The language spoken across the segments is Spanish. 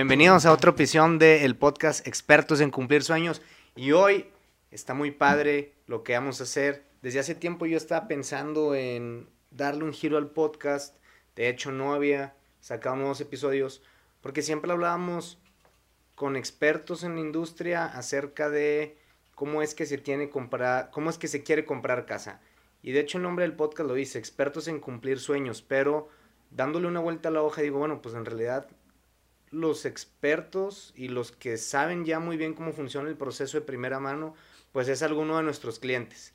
Bienvenidos a otra edición del podcast Expertos en Cumplir Sueños. Y hoy está muy padre lo que vamos a hacer. Desde hace tiempo yo estaba pensando en darle un giro al podcast. De hecho, no había sacado nuevos episodios porque siempre hablábamos con expertos en la industria acerca de cómo es que se tiene comprar, cómo es que se quiere comprar casa. Y de hecho el nombre del podcast lo dice, expertos en cumplir sueños, pero dándole una vuelta a la hoja digo, bueno, pues en realidad los expertos y los que saben ya muy bien cómo funciona el proceso de primera mano, pues es alguno de nuestros clientes.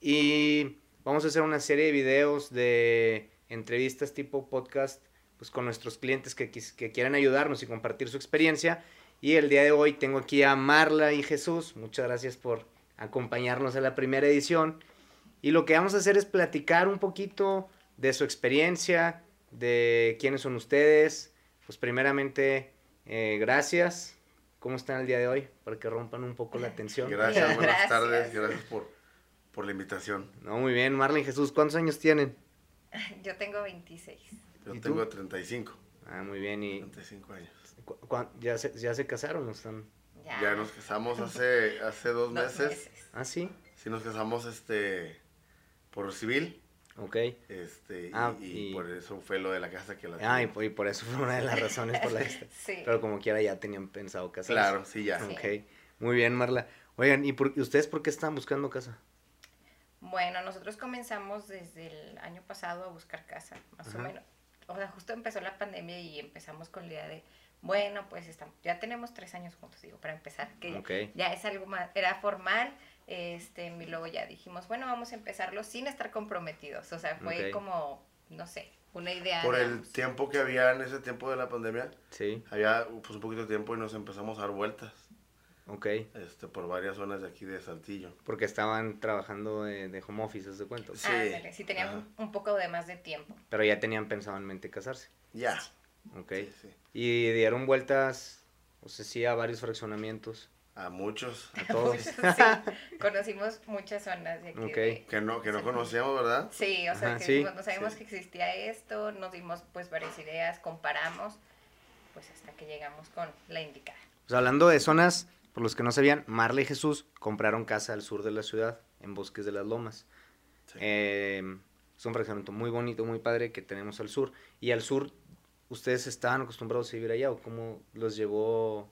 Y vamos a hacer una serie de videos de entrevistas tipo podcast pues con nuestros clientes que, que quieran ayudarnos y compartir su experiencia. Y el día de hoy tengo aquí a Marla y Jesús. Muchas gracias por acompañarnos a la primera edición. Y lo que vamos a hacer es platicar un poquito de su experiencia, de quiénes son ustedes, pues primeramente, eh, gracias. ¿Cómo están el día de hoy? Para que rompan un poco la atención. Gracias, buenas tardes. Gracias por, por la invitación. No, muy bien. Marlene Jesús, ¿cuántos años tienen? Yo tengo 26. Yo tengo 35. Ah, muy bien. Y 35 años. ¿Ya se, ya se casaron o están? Ya. ya nos casamos hace, hace dos, meses. meses. Ah, sí. Sí, nos casamos este por civil. Ok. Este, ah, y, por eso fue lo de la casa que la Ah, y por, eso fue una de las razones por la esta. sí. Pero como quiera ya tenían pensado casarse. Claro, sí, ya. Ok. Muy bien, Marla. Oigan, ¿y por, ustedes por qué están buscando casa? Bueno, nosotros comenzamos desde el año pasado a buscar casa, más o menos. O sea, justo empezó la pandemia y empezamos con la idea de, bueno, pues estamos, ya tenemos tres años juntos, digo, para empezar, que ya es algo más, era formal, este, y luego ya dijimos, bueno, vamos a empezarlo sin estar comprometidos. O sea, fue como, no sé, una idea. Por el tiempo que había en ese tiempo de la pandemia. Sí. Había pues un poquito de tiempo y nos empezamos a dar vueltas. Ok. Este, por varias zonas de aquí de Saltillo. Porque estaban trabajando de, home office, ¿de cuento? Sí. Ah, sí, tenían un poco de más de tiempo. Pero ya tenían pensado en mente casarse. Ya. Ok. Y dieron vueltas, o sea, sí, a varios fraccionamientos. A muchos. A todos. Conocimos muchas zonas de aquí. que no, que no conocíamos, ¿verdad? Sí, o sea, que no sabíamos que existía esto, nos dimos pues varias ideas, comparamos, pues hasta que llegamos con la indicada. Pues hablando de zonas, por los que no sabían, Marla y Jesús compraron casa al sur de la ciudad, en Bosques de las Lomas. Eh, es un fraccionamiento muy bonito, muy padre que tenemos al sur. Y al sur, ¿ustedes estaban acostumbrados a vivir allá o cómo los llevó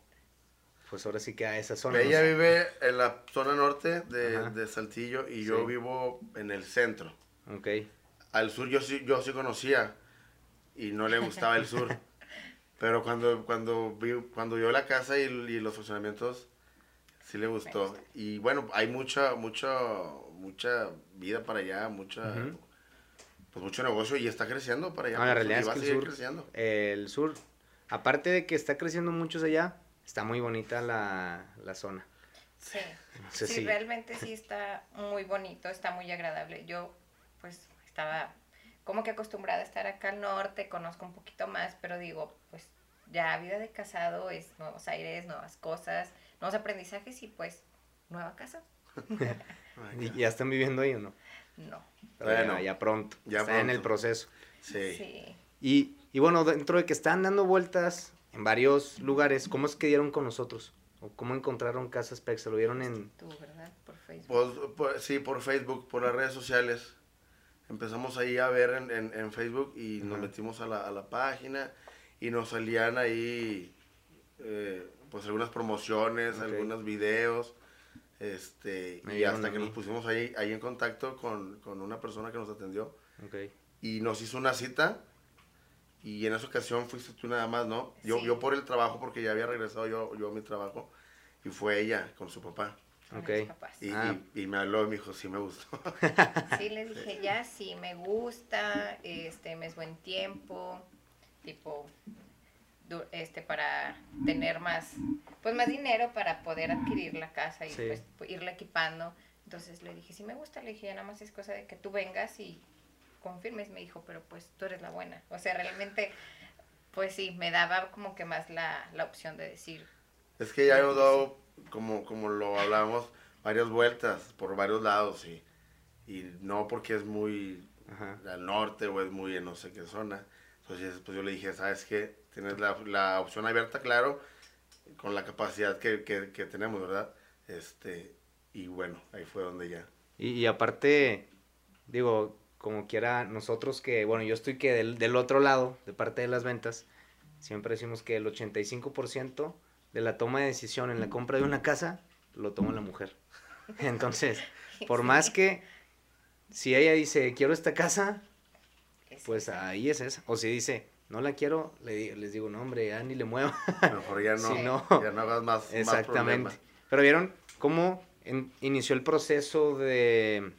pues ahora sí que a esa zona. Ella vive en la zona norte de, Saltillo y yo vivo en el centro. Ok. Al sur yo sí, yo sí conocía y no le gustaba el sur. Pero cuando, cuando, vi, cuando vio la casa y, los funcionamientos, sí le gustó. Y bueno, hay mucha, mucha, mucha vida para allá, mucha, pues mucho negocio y está creciendo para allá. la realidad es que el sur, el sur, aparte de que está creciendo mucho allá, está muy bonita la, zona. Sí, sí, realmente sí está muy bonito, está muy agradable. Yo pues estaba como que acostumbrada a estar acá al norte, conozco un poquito más, pero digo, pues ya vida de casado es nuevos aires, nuevas cosas, nuevos aprendizajes y pues nueva casa. ¿Y ya están viviendo ahí o no? No. bueno, ya pronto. Ya está en el proceso. Sí. sí. Y, y bueno, dentro de que están dando vueltas en varios lugares. ¿Cómo es que dieron con nosotros? ¿O cómo encontraron Casas Pex? ¿Se lo vieron en...? Tú, ¿verdad? Por Facebook. Pues, sí, por Facebook, por las redes sociales. Empezamos ahí a ver en, en, Facebook y nos metimos a la, a la, página y nos salían ahí eh, pues algunas promociones, algunos videos. Este, y hasta que nos pusimos ahí, ahí en contacto con, con, una persona que nos atendió. Okay. Y nos hizo una cita y en esa ocasión fuiste tú nada más, ¿no? Yo, yo por el trabajo, porque ya había regresado yo, yo a mi trabajo, y fue ella con su papá. Ok. Y, ah. y, me habló y me dijo, sí me gustó. Sí, le dije, ya sí, me gusta, este, me es buen tiempo, tipo, este, para tener más, pues más dinero para poder adquirir la casa y pues irla equipando. Entonces le dije, sí me gusta, le dije, ya nada más es cosa de que tú vengas y confirmes, me dijo, pero pues tú eres la buena. O sea, realmente, pues sí, me daba como que más la, opción de decir. Es que ya hemos dado, como, como lo hablamos, varias vueltas por varios lados y, y no porque es muy al norte o es muy en no sé qué zona, Entonces, pues yo le dije, ¿sabes qué? Tienes la, la opción abierta, claro, con la capacidad que, que, que tenemos, ¿verdad? Este, y bueno, ahí fue donde ya. Y, y aparte, digo, como quiera, nosotros que, bueno, yo estoy que del, del otro lado, de parte de las ventas, siempre decimos que el 85% de la toma de decisión en la compra de una casa lo toma la mujer. Entonces, por más que si ella dice, quiero esta casa, Es pues ahí es esa. O si dice, no la quiero, le, les digo, no, hombre, ya ni le muevo. Mejor ya no, Sí, no. ya no hagas más, más Exactamente. problema. Pero vieron cómo en- inició el proceso de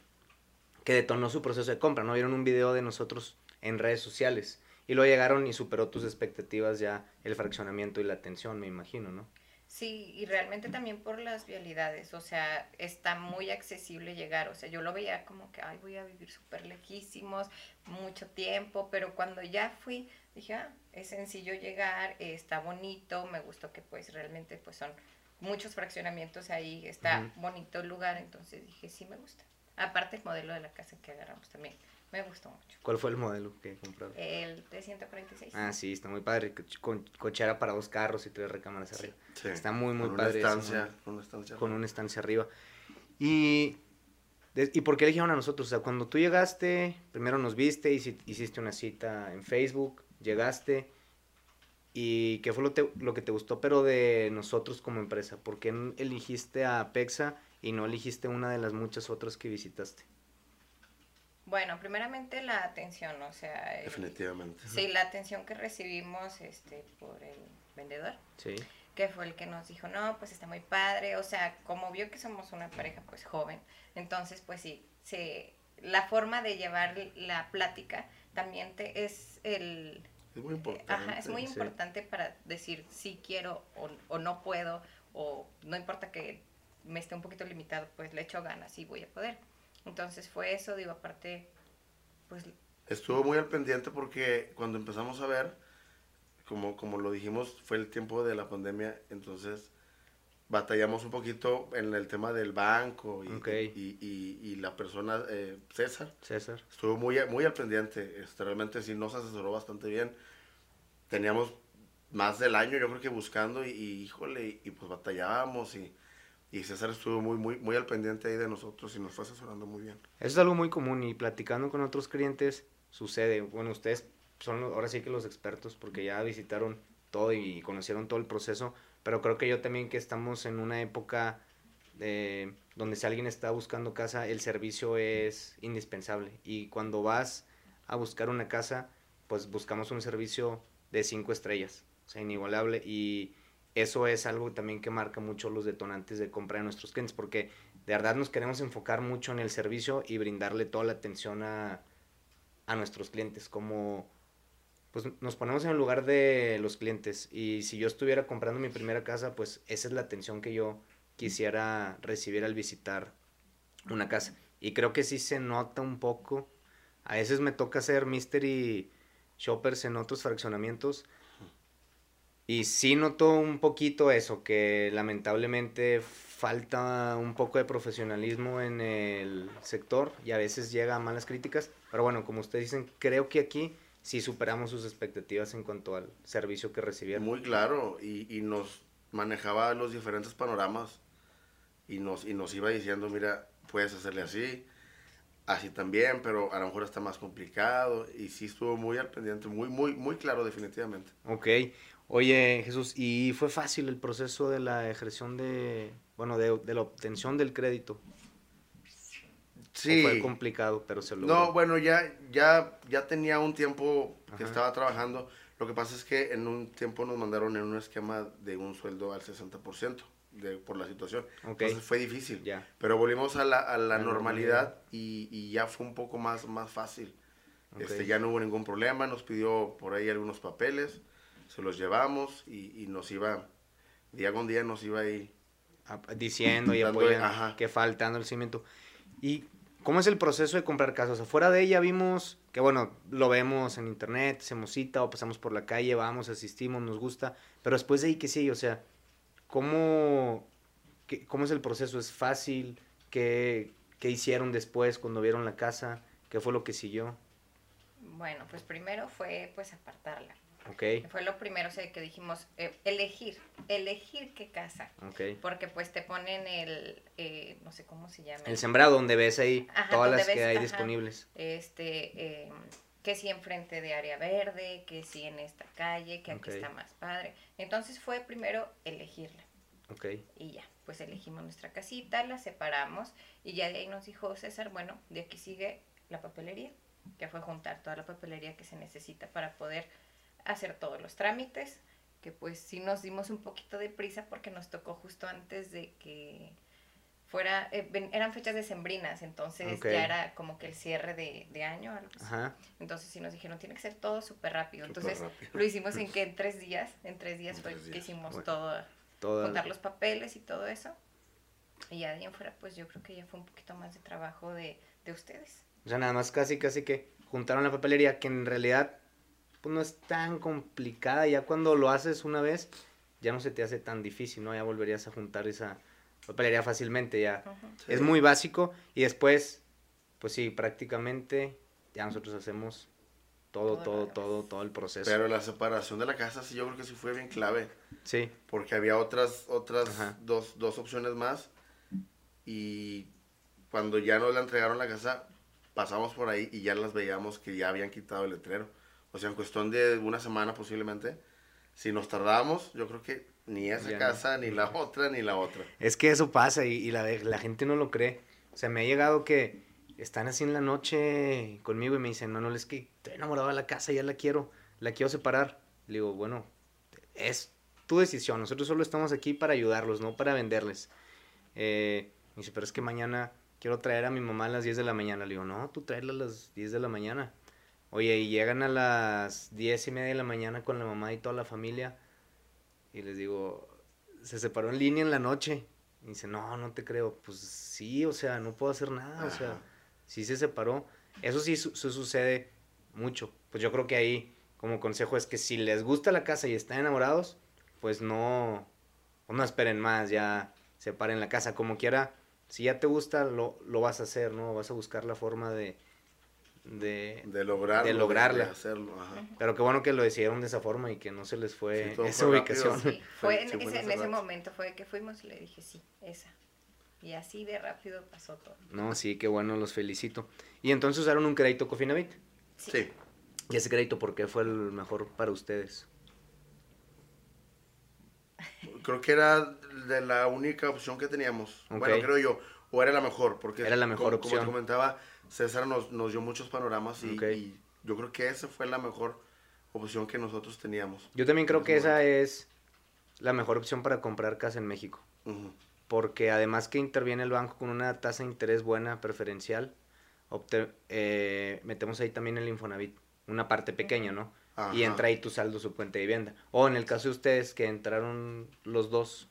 que detonó su proceso de compra, ¿no? Vieron un video de nosotros en redes sociales y luego llegaron y superó tus expectativas ya el fraccionamiento y la atención, me imagino, ¿no? Sí, y realmente también por las vialidades, o sea, está muy accesible llegar, o sea, yo lo veía como que, ay, voy a vivir súper lejísimos, mucho tiempo, pero cuando ya fui, dije, ah, es sencillo llegar, eh, está bonito, me gustó que pues realmente pues son muchos fraccionamientos ahí, está bonito el lugar, entonces dije, sí me gusta. Aparte el modelo de la casa que agarramos también, me gustó mucho. ¿Cuál fue el modelo que compraron? El 346. Ah, sí, está muy padre, co- con cochera para dos carros y tres recámaras Sí. arriba. Sí, Está muy, muy con padre Una estancia, con una estancia. con una estancia arriba. Y, ¿Y por qué eligieron a nosotros? O sea, cuando tú llegaste, primero nos viste, hici- hiciste una cita en Facebook, llegaste, ¿y qué fue lo, te- lo que te gustó, pero de nosotros como empresa? ¿Por qué eligiste a Pexa y no eligiste una de las muchas otras que visitaste? Bueno, primeramente la atención, o sea, el- Definitivamente. Sí, la atención que recibimos este, por el vendedor, Sí. que fue el que nos dijo, no, pues está muy padre, o sea, como vio que somos una pareja pues joven, entonces pues sí, se, la forma de llevar la plática también te, es el... Es muy importante. Ajá, es muy sí. importante para decir si quiero o, o no puedo, o no importa que me esté un poquito limitado, pues le echo ganas y voy a poder. Entonces fue eso, digo, aparte, pues Estuvo muy al pendiente porque cuando empezamos a ver, como, como lo dijimos, fue el tiempo de la pandemia, entonces batallamos un poquito en el tema del banco y, Ok. y, y- y la persona, eh, César, César. estuvo muy, muy al pendiente, este, realmente sí nos asesoró bastante bien. Teníamos más del año yo creo que buscando y, híjole, y, pues batallábamos y, y César estuvo muy, muy, muy al pendiente ahí de nosotros y nos fue asesorando muy bien. Eso es algo muy común y platicando con otros clientes sucede. Bueno, ustedes son los- ahora sí que los expertos porque ya visitaron todo y conocieron todo el proceso, pero creo que yo también que estamos en una época de, donde si alguien está buscando casa, el servicio es indispensable. Y cuando vas a buscar una casa, pues buscamos un servicio de cinco estrellas, o sea, inigualable. Y eso es algo también que marca mucho los detonantes de compra de nuestros clientes porque de verdad nos queremos enfocar mucho en el servicio y brindarle toda la atención a, a nuestros clientes, como pues nos ponemos en el lugar de los clientes y si yo estuviera comprando mi primera casa, pues esa es la atención que yo quisiera recibir al visitar una casa. Y creo que sí se nota un poco. A veces me toca hacer mystery shoppers en otros fraccionamientos. Y sí noto un poquito eso, que lamentablemente falta un poco de profesionalismo en el sector y a veces llega a malas críticas. Pero bueno, como ustedes dicen, creo que aquí sí superamos sus expectativas en cuanto al servicio que recibieron. Muy claro, y, y nos manejaba los diferentes panoramas y nos, y nos iba diciendo, mira, puedes hacerle así, así también, pero a lo mejor está más complicado, y sí estuvo muy al pendiente, muy, muy, muy claro definitivamente. Ok. Oye, Jesús, ¿y fue fácil el proceso de la ejerción de, bueno, de, de la obtención del crédito? ¿O fue complicado, pero se logró? No, bueno, ya, ya, ya tenía un tiempo que Ajá. estaba trabajando. Lo que pasa es que en un tiempo nos mandaron en un esquema de un sueldo al 60% de, por la situación. Ok. Entonces fue difícil. Ya. Pero volvimos a la, a la La normalidad y, y ya fue un poco más, más fácil. Ok. Este, ya no hubo ningún problema, nos pidió por ahí algunos papeles, se los llevamos y, y nos iba, día con día nos iba ahí. diciendo y apoyando que falta dando el cimiento. ¿Y cómo es el proceso de comprar casas? O sea, fuera de ella vimos que, bueno, lo vemos en internet, hacemos cita o pasamos por la calle, vamos, asistimos, nos gusta, pero después de ahí, ¿qué sigue? O sea, ¿cómo, cómo es el proceso? ¿Es fácil? ¿Qué, ¿Qué hicieron después cuando vieron la casa? ¿Qué fue lo que siguió? Bueno, pues primero fue pues apartarla. Ok, Fue lo primero o sea, que dijimos, eh, elegir, elegir qué casa. ok. Porque pues te ponen el, eh, no sé cómo se llama. El sembrado donde ves ahí Ajá, todas las que hay ajá. disponibles. Este, eh, que si enfrente de área verde, que si en esta calle, que aquí está más padre. Entonces fue primero elegirla. Y ya, pues elegimos nuestra casita, la separamos y ya de ahí nos dijo César, bueno, de aquí sigue la papelería, que fue juntar toda la papelería que se necesita para poder hacer todos los trámites, que pues sí nos dimos un poquito de prisa porque nos tocó justo antes de que fuera, eh, eran fechas decembrinas, entonces ya era como que el cierre de, de año, algo así. ajá. Entonces sí nos dijeron, tiene que ser todo súper rápido. Entonces rápido. lo hicimos en que en tres días, en tres días En fue tres que hicimos Bueno. todo juntar los papeles y todo eso. Y ya de ahí en fuera, pues yo creo que ya fue un poquito más de trabajo de, de ustedes. O sea, nada más casi, casi que juntaron la papelería, que en realidad pues no es tan complicada. Ya cuando lo haces una vez, ya no se te hace tan difícil, ¿no? Ya volverías a juntar esa papelería fácilmente, ya. Sí. Es muy básico y después, pues sí, prácticamente ya nosotros hacemos todo, Todo todo, todo, todo el proceso. Pero la separación de la casa sí yo creo que sí fue bien clave. Sí, Porque había otras, otras dos, dos opciones más. Y cuando ya nos la entregaron la casa, pasamos por ahí y ya las veíamos que ya habían quitado el letrero. O sea, en cuestión de una semana posiblemente. Si nos tardábamos, yo creo que ni esa Ya no. casa, ni la otra, ni la otra. Es que eso pasa y, y la, la gente no lo cree. O sea, me ha llegado que están así en la noche conmigo y me dicen, Manuel, es que estoy enamorado de la casa, ya la quiero, la quiero separar. Le digo, bueno, es tu decisión, nosotros solo estamos aquí para ayudarlos, no para venderles. Eh, me dice, pero es que mañana quiero traer a mi mamá a las 10 de la mañana. Le digo, no, tú tráela a las 10 de la mañana. Oye, y llegan a las 10 y media de la mañana con la mamá y toda la familia. Y les digo, se separó en línea en la noche. Y dice, no, no te creo. Pues sí, o sea, no puedo hacer nada. O sea, Ajá. sí se separó. Eso sí su- su- sucede mucho. Pues yo creo que ahí, como consejo, es que si les gusta la casa y están enamorados, pues no, pues no esperen más, ya separen la casa. Como quiera, si ya te gusta, lo, lo vas a hacer, ¿no? Vas a buscar la forma de... de De lograrlo. De lograrla. De hacerlo, ajá. pero qué bueno que lo decidieron de esa forma y que no se les fue Sí, esa fue ubicación. Sí, fue en, Sí, fue en ese, en momento fue que fuimos y le dije, sí, esa. Y así de rápido pasó todo. No, sí, qué bueno, los felicito. Y entonces usaron un crédito Cofinavit. Sí. ¿Y ese crédito por qué fue el mejor para ustedes? Creo que era de la única opción que teníamos. Bueno, creo yo. O era la mejor. Porque Era la mejor como, Como opción. te comentaba, César nos, nos dio muchos panoramas y, yo creo que esa fue la mejor opción que nosotros teníamos. Yo también creo que esa es la mejor opción para comprar casa en México. Porque además que interviene el banco con una tasa de interés buena, preferencial, eh, metemos ahí también el Infonavit, una parte pequeña, ¿no? Y entra ahí tu saldo, su cuenta de vivienda. O en el caso de ustedes que entraron los dos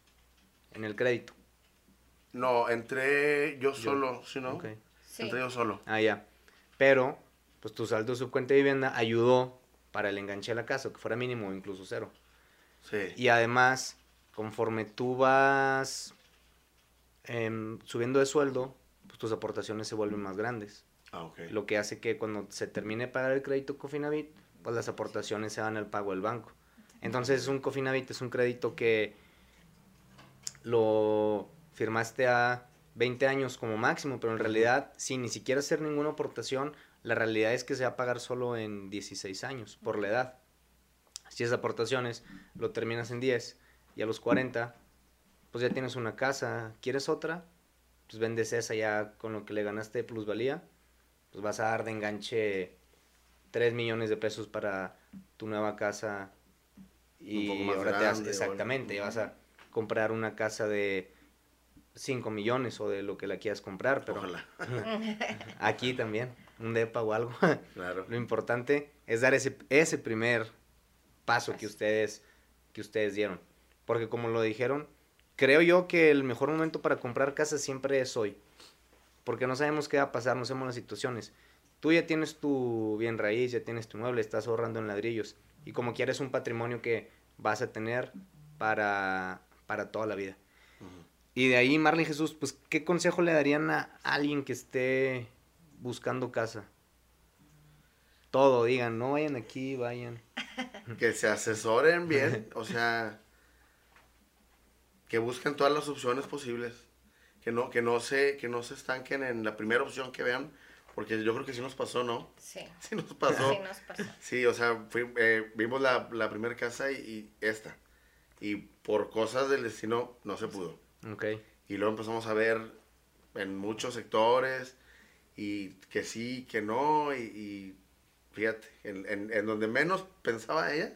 en el crédito. No, entré yo solo, ¿sí no? Sí. Entré yo solo. Ah, ya. Pero, pues tu saldo, su cuenta de vivienda ayudó para el enganche de la casa, que fuera mínimo o incluso cero. Sí. Y además, conforme tú vas em, subiendo de sueldo, pues tus aportaciones se vuelven más grandes. Ah, ok. Lo que hace que cuando se termine de pagar el crédito Cofinavit, pues las aportaciones se van al pago del banco. Entonces, un Cofinavit es un crédito que lo firmaste a 20 años como máximo, pero en realidad, sin ni siquiera hacer ninguna aportación, la realidad es que se va a pagar solo en 16 años por la edad. Si esas aportaciones lo terminas en 10 y a los 40, pues ya tienes una casa, ¿quieres otra? Pues vendes esa ya con lo que le ganaste de plusvalía, pues vas a dar de enganche 3 millones de pesos para tu nueva casa y Un poco más ahora te grande o algo. exactamente, ya vas a comprar una casa de 5 millones o de lo que la quieras comprar, pero Ojalá. aquí también, un depa o algo. Claro. Lo importante es dar ese, ese primer paso que ustedes, que ustedes dieron. Porque como lo dijeron, creo yo que el mejor momento para comprar casa siempre es hoy. Porque no sabemos qué va a pasar, no sabemos las situaciones. Tú ya tienes tu bien raíz, ya tienes tu mueble, estás ahorrando en ladrillos. Y como quieres un patrimonio que vas a tener para, para toda la vida. Ujú. Y de ahí, Marlene Jesús, pues, ¿qué consejo le darían a alguien que esté buscando casa? todo, digan, no vayan aquí, vayan. Que se asesoren bien, o sea, que busquen todas las opciones posibles. Que no, que no se, que no se estanquen en la primera opción que vean, porque yo creo que sí nos pasó, ¿no? Sí. Sí nos pasó. Sí nos pasó. Sí, o sea, fui- eh, vimos la, la primera casa y, y esta. Y por cosas del destino no se pudo. Ok. Y luego empezamos a ver en muchos sectores y que sí, que no. Y, y fíjate, en, en- en donde menos pensaba ella,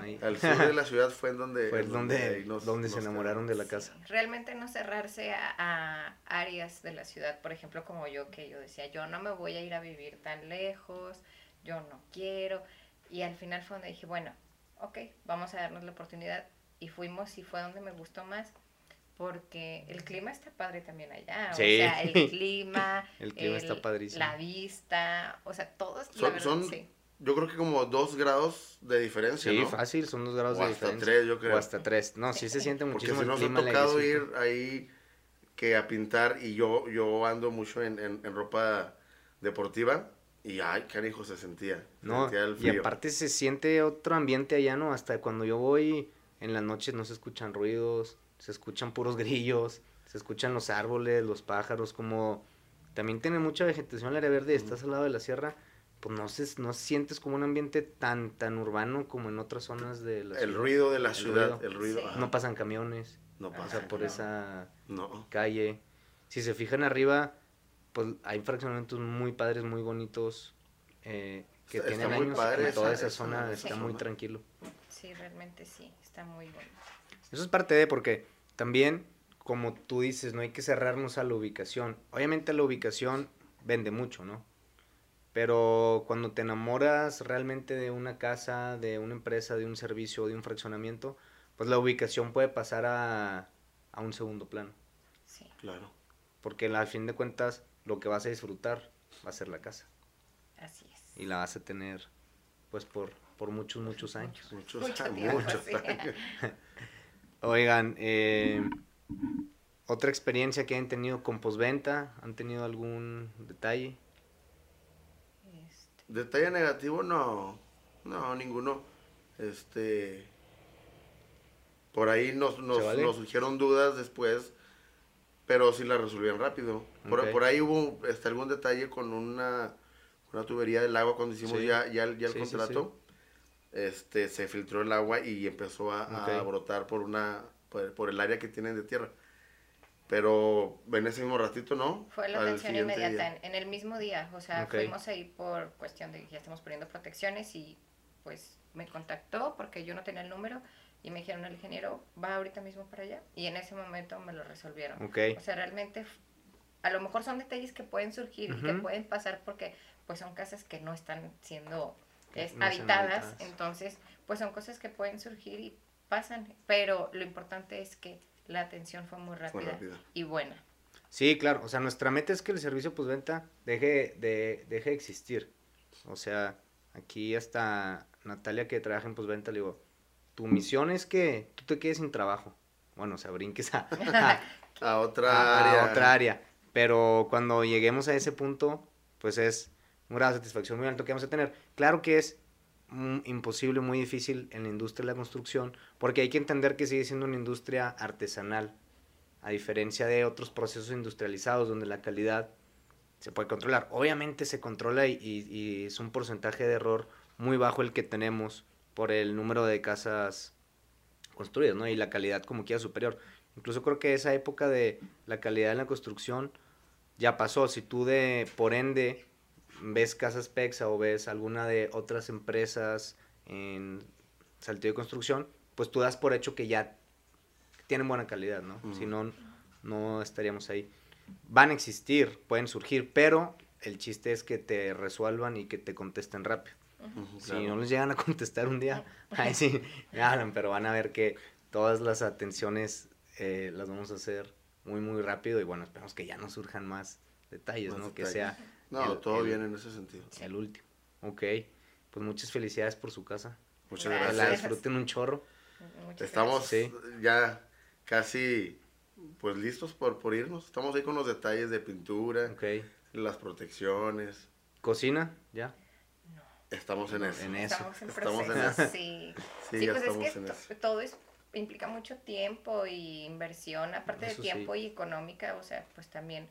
Ahí. al sur de la ciudad fue en donde, Fue en donde, nos- donde se enamoraron de la casa. Realmente no cerrarse a, a áreas de la ciudad, por ejemplo, como yo, que yo decía, yo no me voy a ir a vivir tan lejos, yo no quiero. Y al final fue donde dije, bueno, ok, vamos a darnos la oportunidad. Y fuimos y fue donde me gustó más, porque el clima está padre también allá. Sí. O sea, el clima, El clima está padrísimo. la vista, o sea, todos, la Son, verdad, son, sí. yo creo que como dos grados de diferencia, Sí, ¿no? fácil, son dos grados O de hasta diferencia. tres, yo creo. O hasta tres. No, sí se siente Porque muchísimo si el nos ha el tocado ir ahí que a pintar y yo, yo ando mucho en, en- en ropa deportiva y ay, canijo, se sentía. se No, sentía el y frío. aparte se siente otro ambiente allá, ¿no? Hasta cuando yo voy en las noches no se escuchan ruidos, se escuchan puros grillos, se escuchan los árboles, los pájaros, como también tiene mucha vegetación el área verde y estás al lado de la sierra, pues no se, no sientes como un ambiente tan, tan urbano como en otras zonas de la el ciudad. ruido de la El ciudad, ruido. el ruido. Sí. No pasan camiones, No o pasa. sea, por no. esa No. calle. Si se fijan arriba, pues hay fraccionamientos muy padres, muy bonitos, eh, que Está- tienen está muy años. padre toda esa- esa, zona está muy zona. tranquilo. Sí, realmente sí, está muy bueno. Eso es parte de porque también, como tú dices, no hay que cerrarnos a la ubicación. Obviamente la ubicación vende mucho, ¿no? Pero cuando te enamoras realmente de una casa, de una empresa, de un servicio, de un fraccionamiento, pues la ubicación puede pasar a, a un segundo plano. Sí. Claro. Porque al fin de cuentas lo que vas a disfrutar va a ser la casa. Así es. Y la vas a tener pues por, por muchos, muchos años. Muchos, Mucho años, muchos sí. años. Oigan, eh, otra experiencia que hayan tenido con posventa, ¿han tenido algún detalle? Este, Detalle negativo, no. No, ninguno. Este. Por ahí nos, nos, ¿Se vale? nos surgieron dudas después, pero sí las resolvieron rápido. Por, ahí hubo este, algún detalle con una, una tubería del agua cuando hicimos Sí. ya, ya, el- ya el Sí, sí, contrato. Este, se filtró el agua y empezó a, a Ok. brotar por una por, por el área que tienen de tierra. Pero en ese mismo ratito, ¿no? Fue la Al atención inmediata, día. en, en el mismo día. O sea, Ok. fuimos ahí por cuestión de que ya estamos poniendo protecciones y pues me contactó porque yo no tenía el número y me dijeron, el ingeniero va ahorita mismo para allá. Y en ese momento me lo resolvieron. Ok. O sea, realmente a lo mejor son detalles que pueden surgir y que pueden pasar porque pues son casas que no están siendo es, no habitadas. habitadas. Entonces, pues son cosas que pueden surgir y pasan. Pero lo importante es que la atención fue muy Fue rápida y buena. Sí, claro, o sea, nuestra meta es que el servicio postventa deje de, deje de existir. O sea, aquí hasta Natalia que trabaja en postventa le digo, tu misión es que tú te quedes sin trabajo. Bueno, o sea, brinques a, a- A otra a- a área. otra área. Pero cuando lleguemos a ese punto, pues es un satisfacción muy alto que vamos a tener. Claro que es mm, imposible, muy difícil en la industria de la construcción, porque hay que entender que sigue siendo una industria artesanal, a diferencia de otros procesos industrializados donde la calidad se puede controlar. Obviamente se controla y, y- y es un porcentaje de error muy bajo el que tenemos por el número de casas construidas, ¿no? Y la calidad como quiera superior. Incluso creo que esa época de la calidad en la construcción ya pasó. Si tú de, por ende, ves Casas Pexa o ves alguna de otras empresas en Saltillo de Construcción, pues tú das por hecho que ya tienen buena calidad, ¿no? Si no, no estaríamos ahí. Van a existir, pueden surgir, pero el chiste es que te resuelvan y que te contesten rápido. Si claro. no les llegan a contestar un día, ahí sí me hablan, pero van a ver que todas las atenciones eh, las vamos a hacer muy, muy rápido y bueno, esperamos que ya no surjan más detalles, Más ¿no? Que sea No, el- todo el- bien en ese sentido. el último. Ok, pues muchas felicidades por su casa. Muchas Gracias. La disfruten un chorro. Muchas Estamos Sí. ya casi pues listos por, por irnos. Estamos ahí con los detalles de pintura, Ok. las protecciones. Cocina, ya. Estamos en eso. En eso. Estamos en Estamos en proceso, eso. sí. Sí, Sí, ya pues estamos es que en eso. todo es, implica mucho tiempo y inversión, aparte Eso de sí. tiempo y económica, o sea, pues también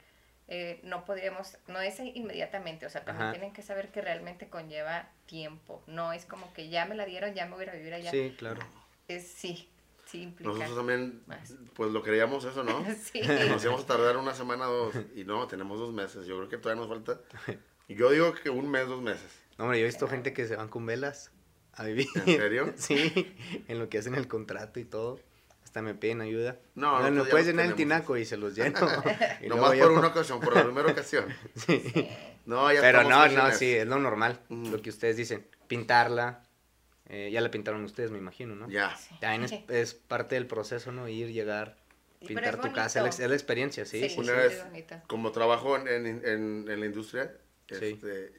eh, no podríamos, no es inmediatamente, o sea, también Ajá. tienen que saber que realmente conlleva tiempo, no es como que ya me la dieron, ya me voy a ir a vivir allá, Sí, claro. es sí, sí implica. Nosotros también, más. pues lo creíamos eso, ¿no? sí. Nos íbamos a tardar una semana o dos. Y no, tenemos dos meses. Yo creo que todavía nos falta. Yo digo que un mes, dos meses. No, hombre, yo he visto gente que se van con velas a vivir. ¿En serio? Sí, en lo que hacen el contrato y todo. Hasta me piden ayuda. No, me ya puedes no llenar el tinaco y se los lleno. Y Nomás por yo- una ocasión, por la primera ocasión. Sí. Sí. No, ya Pero no, no, sí, es lo normal. Lo que ustedes dicen. Pintarla. eh, ya la pintaron ustedes, me imagino, ¿no? Ya. Sí. También es, es parte del proceso, ¿no? Ir, llegar, pintar tu casa. Es la, experiencia, sí. Una sí. vez-. Como trabajo en, en, en, en la industria, Sí. este,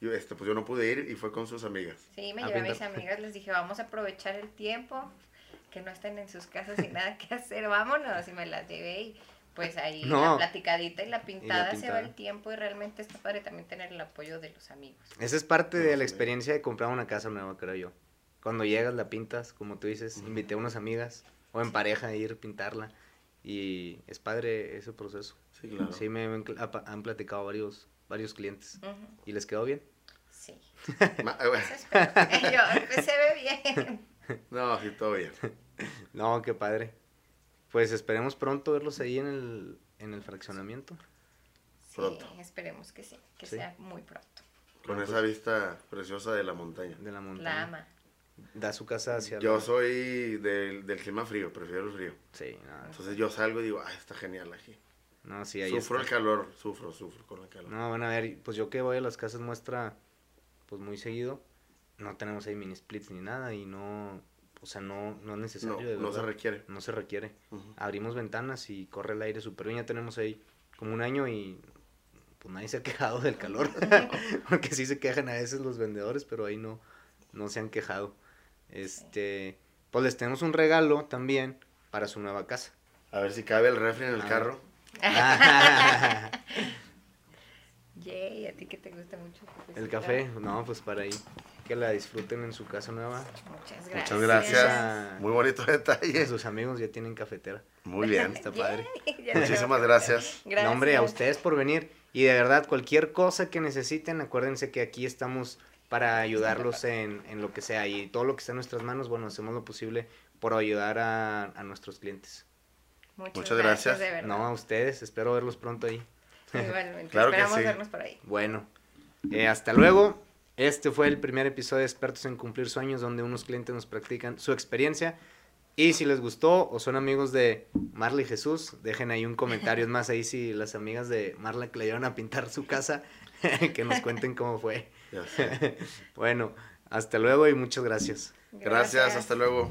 yo, este, pues yo no pude ir y fue con sus amigas. Sí, me A llevé a mis amigas, les dije, vamos a aprovechar el tiempo, que no estén en sus casas sin nada que hacer, vámonos. Y me las llevé y pues ahí No. la platicadita y la pintada se va el tiempo y realmente está padre también tener el apoyo de los amigos. Esa es parte No, de la experiencia de comprar una casa nueva, creo yo. Cuando llegas, la pintas, como tú dices, invité a unas amigas o en pareja a ir a pintarla. Y es padre ese proceso. Sí, claro. Sí, me, han platicado varios, varios clientes. ¿Y les quedó bien? Sí, Ma- eh, bueno, eso espero. Yo, se ve bien. no, sí, todo bien. No, qué padre. Pues esperemos pronto verlos ahí en el, en el fraccionamiento. Sí, Pronto. esperemos que sí, que Sí. sea muy pronto. Con esa vista preciosa de la montaña. De la montaña. La ama. Da su casa hacia Yo la- soy del, del clima frío, prefiero el frío. Sí, no, Entonces yo salgo y digo, ay, está genial aquí. no, sí, ahí sufro está. el calor, sufro, sufro con el calor. No, van a ver, pues yo que voy a las casas muestra pues muy seguido, no tenemos ahí mini splits ni nada y no, o sea, no, no es no, necesario. de no se requiere. No se requiere. Abrimos ventanas y corre el aire súper bien. Ya tenemos ahí como un año y pues nadie se ha quejado del calor. Porque sí se quejan a veces los vendedores, pero ahí no, no se han quejado. Este, pues les tenemos un regalo también para su nueva casa. A ver si cabe el refri en el Ah. carro. Yay, a ti que te gusta mucho. tu El café, no, pues para ahí que la disfruten en su casa nueva. Muchas gracias. Muchas gracias. Muy bonito detalle. Sus amigos ya tienen cafetera. Muy bien. Está padre. Muchísimas gracias. Gracias. No, hombre, a ustedes por venir. Y de verdad, cualquier cosa que necesiten, acuérdense que aquí estamos para ayudarlos en, en lo que sea. Y todo lo que está en nuestras manos, bueno, hacemos lo posible por ayudar a, a nuestros clientes. Muchas, Muchas gracias. gracias. de verdad. No, a ustedes, espero verlos pronto ahí. Igualmente. Claro que Esperamos sí. vernos por ahí. Bueno, eh, hasta luego. Este fue el primer episodio de Expertos en Cumplir Sueños, donde unos clientes nos practican su experiencia. Y si les gustó o son amigos de Marla y Jesús, dejen ahí un comentario. Es más, ahí si las amigas de Marla que le llevaron a pintar su casa, que nos cuenten cómo fue. Bueno, hasta luego y muchas gracias. Gracias, hasta luego.